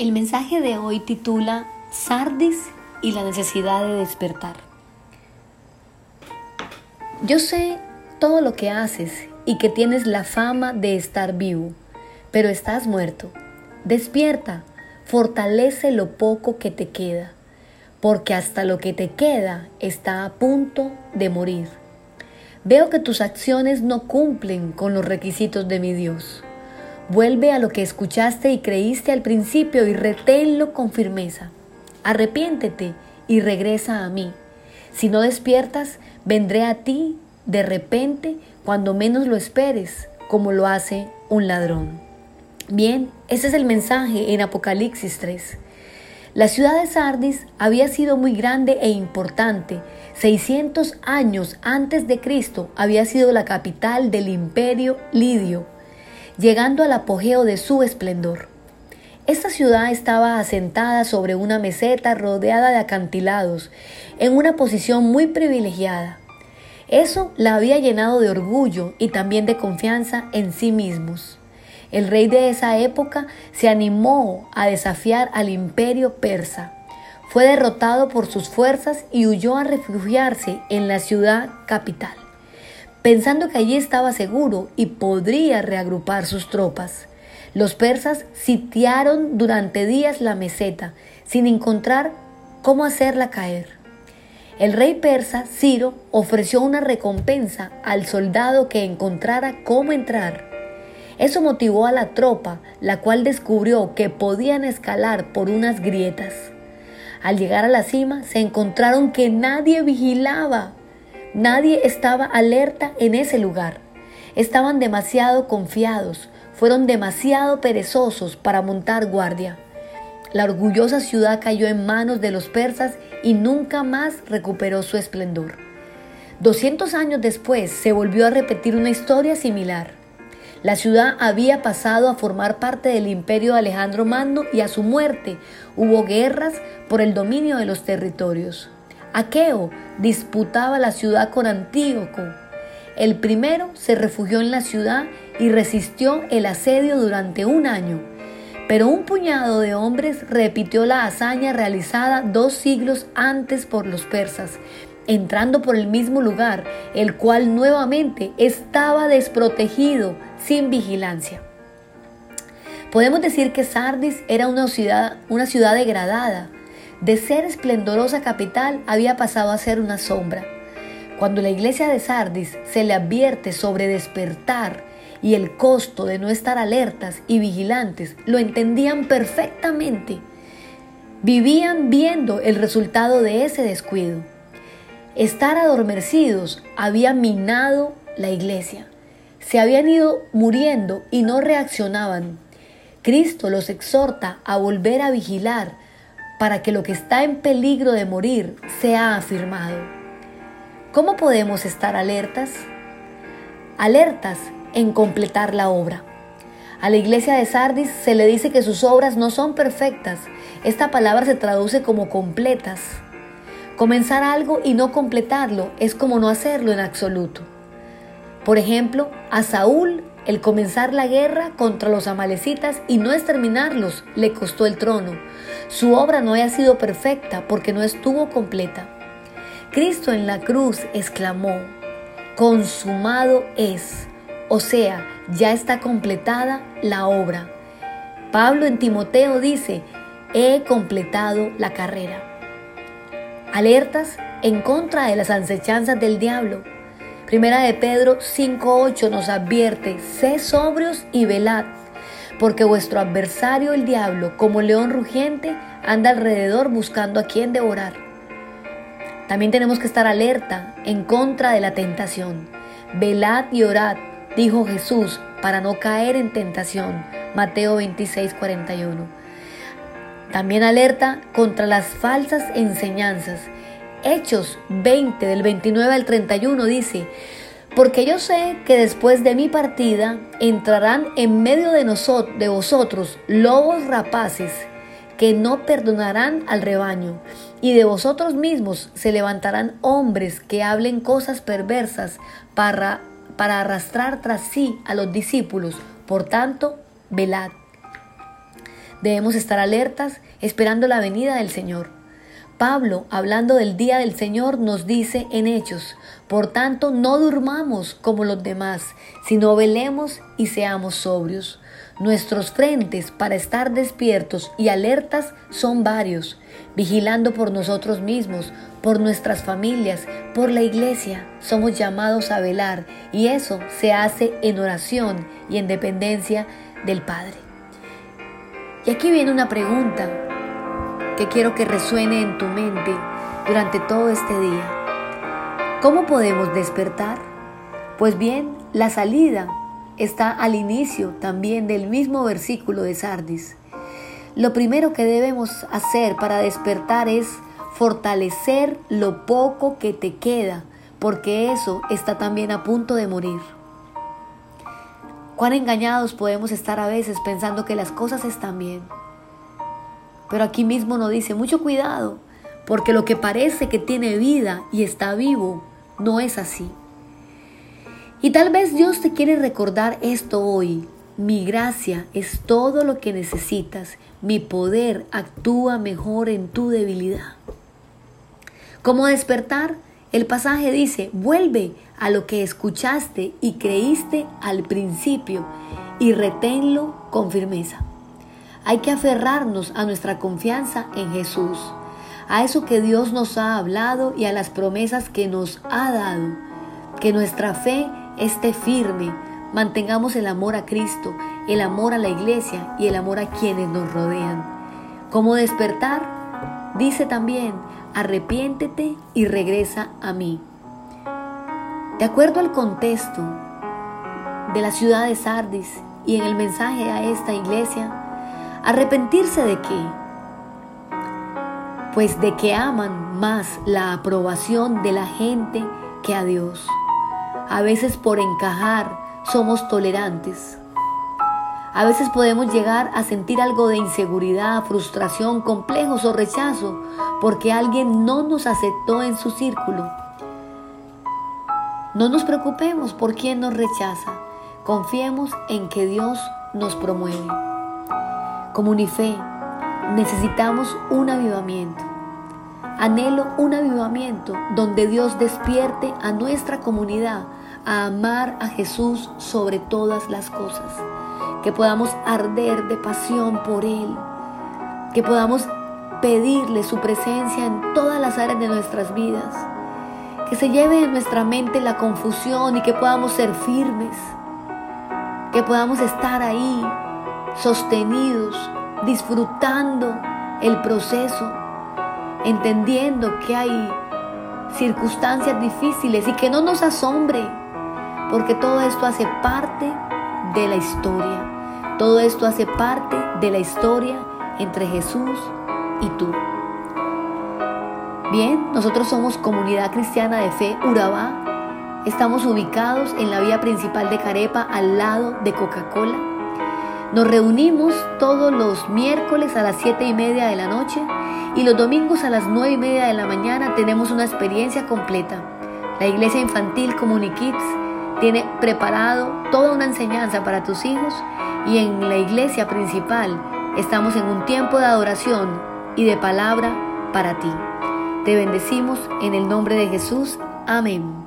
El mensaje de hoy titula Sardis y la necesidad de despertar. Yo sé todo lo que haces y que tienes la fama de estar vivo, pero estás muerto. Despierta, fortalece lo poco que te queda, porque hasta lo que te queda está a punto de morir. Veo que tus acciones no cumplen con los requisitos de mi Dios. Vuelve a lo que escuchaste y creíste al principio y reténlo con firmeza. Arrepiéntete y regresa a mí. Si no despiertas, vendré a ti de repente cuando menos lo esperes, como lo hace un ladrón. Bien, ese es el mensaje en Apocalipsis 3. La ciudad de Sardis había sido muy grande e importante. 600 años antes de Cristo había sido la capital del imperio lidio llegando al apogeo de su esplendor. Esta ciudad estaba asentada sobre una meseta rodeada de acantilados, en una posición muy privilegiada. Eso la había llenado de orgullo y también de confianza en sí mismos. El rey de esa época se animó a desafiar al imperio persa. Fue derrotado por sus fuerzas y huyó a refugiarse en la ciudad capital pensando que allí estaba seguro y podría reagrupar sus tropas. Los persas sitiaron durante días la meseta sin encontrar cómo hacerla caer. El rey persa, Ciro, ofreció una recompensa al soldado que encontrara cómo entrar. Eso motivó a la tropa, la cual descubrió que podían escalar por unas grietas. Al llegar a la cima se encontraron que nadie vigilaba Nadie estaba alerta en ese lugar. Estaban demasiado confiados, fueron demasiado perezosos para montar guardia. La orgullosa ciudad cayó en manos de los persas y nunca más recuperó su esplendor. 200 años después se volvió a repetir una historia similar. La ciudad había pasado a formar parte del imperio de Alejandro Magno y a su muerte hubo guerras por el dominio de los territorios. Aqueo disputaba la ciudad con Antíoco. El primero se refugió en la ciudad y resistió el asedio durante un año. Pero un puñado de hombres repitió la hazaña realizada dos siglos antes por los persas, entrando por el mismo lugar, el cual nuevamente estaba desprotegido, sin vigilancia. Podemos decir que Sardis era una ciudad, una ciudad degradada, de ser esplendorosa capital había pasado a ser una sombra. Cuando la iglesia de Sardis se le advierte sobre despertar y el costo de no estar alertas y vigilantes, lo entendían perfectamente. Vivían viendo el resultado de ese descuido. Estar adormecidos había minado la iglesia. Se habían ido muriendo y no reaccionaban. Cristo los exhorta a volver a vigilar, para que lo que está en peligro de morir sea afirmado. ¿Cómo podemos estar alertas? Alertas en completar la obra. A la iglesia de Sardis se le dice que sus obras no son perfectas. Esta palabra se traduce como completas. Comenzar algo y no completarlo es como no hacerlo en absoluto. Por ejemplo, a Saúl el comenzar la guerra contra los amalecitas y no exterminarlos le costó el trono. Su obra no haya sido perfecta porque no estuvo completa. Cristo en la cruz exclamó, consumado es, o sea, ya está completada la obra. Pablo en Timoteo dice, he completado la carrera. Alertas en contra de las ansechanzas del diablo Primera de Pedro 5.8 nos advierte, sé sobrios y velad, porque vuestro adversario el diablo, como león rugiente, anda alrededor buscando a quien devorar. También tenemos que estar alerta en contra de la tentación. Velad y orad, dijo Jesús, para no caer en tentación. Mateo 26.41. También alerta contra las falsas enseñanzas Hechos 20 del 29 al 31 dice, porque yo sé que después de mi partida entrarán en medio de, nosotros, de vosotros lobos rapaces que no perdonarán al rebaño, y de vosotros mismos se levantarán hombres que hablen cosas perversas para, para arrastrar tras sí a los discípulos. Por tanto, velad. Debemos estar alertas esperando la venida del Señor. Pablo, hablando del día del Señor, nos dice en Hechos, por tanto, no durmamos como los demás, sino velemos y seamos sobrios. Nuestros frentes para estar despiertos y alertas son varios, vigilando por nosotros mismos, por nuestras familias, por la iglesia. Somos llamados a velar y eso se hace en oración y en dependencia del Padre. Y aquí viene una pregunta que quiero que resuene en tu mente durante todo este día. ¿Cómo podemos despertar? Pues bien, la salida está al inicio también del mismo versículo de Sardis. Lo primero que debemos hacer para despertar es fortalecer lo poco que te queda, porque eso está también a punto de morir. Cuán engañados podemos estar a veces pensando que las cosas están bien pero aquí mismo nos dice, mucho cuidado, porque lo que parece que tiene vida y está vivo, no es así. Y tal vez Dios te quiere recordar esto hoy. Mi gracia es todo lo que necesitas. Mi poder actúa mejor en tu debilidad. ¿Cómo despertar? El pasaje dice, vuelve a lo que escuchaste y creíste al principio y reténlo con firmeza. Hay que aferrarnos a nuestra confianza en Jesús, a eso que Dios nos ha hablado y a las promesas que nos ha dado. Que nuestra fe esté firme, mantengamos el amor a Cristo, el amor a la iglesia y el amor a quienes nos rodean. ¿Cómo despertar? Dice también, arrepiéntete y regresa a mí. De acuerdo al contexto de la ciudad de Sardis y en el mensaje a esta iglesia, ¿Arrepentirse de qué? Pues de que aman más la aprobación de la gente que a Dios. A veces por encajar somos tolerantes. A veces podemos llegar a sentir algo de inseguridad, frustración, complejos o rechazo porque alguien no nos aceptó en su círculo. No nos preocupemos por quien nos rechaza. Confiemos en que Dios nos promueve. Como Unife, necesitamos un avivamiento. Anhelo un avivamiento donde Dios despierte a nuestra comunidad a amar a Jesús sobre todas las cosas. Que podamos arder de pasión por Él. Que podamos pedirle su presencia en todas las áreas de nuestras vidas. Que se lleve en nuestra mente la confusión y que podamos ser firmes. Que podamos estar ahí sostenidos, disfrutando el proceso, entendiendo que hay circunstancias difíciles y que no nos asombre, porque todo esto hace parte de la historia. Todo esto hace parte de la historia entre Jesús y tú. Bien, nosotros somos Comunidad Cristiana de Fe Urabá. Estamos ubicados en la vía principal de Carepa al lado de Coca-Cola. Nos reunimos todos los miércoles a las 7 y media de la noche y los domingos a las 9 y media de la mañana tenemos una experiencia completa. La iglesia infantil Kids tiene preparado toda una enseñanza para tus hijos y en la iglesia principal estamos en un tiempo de adoración y de palabra para ti. Te bendecimos en el nombre de Jesús. Amén.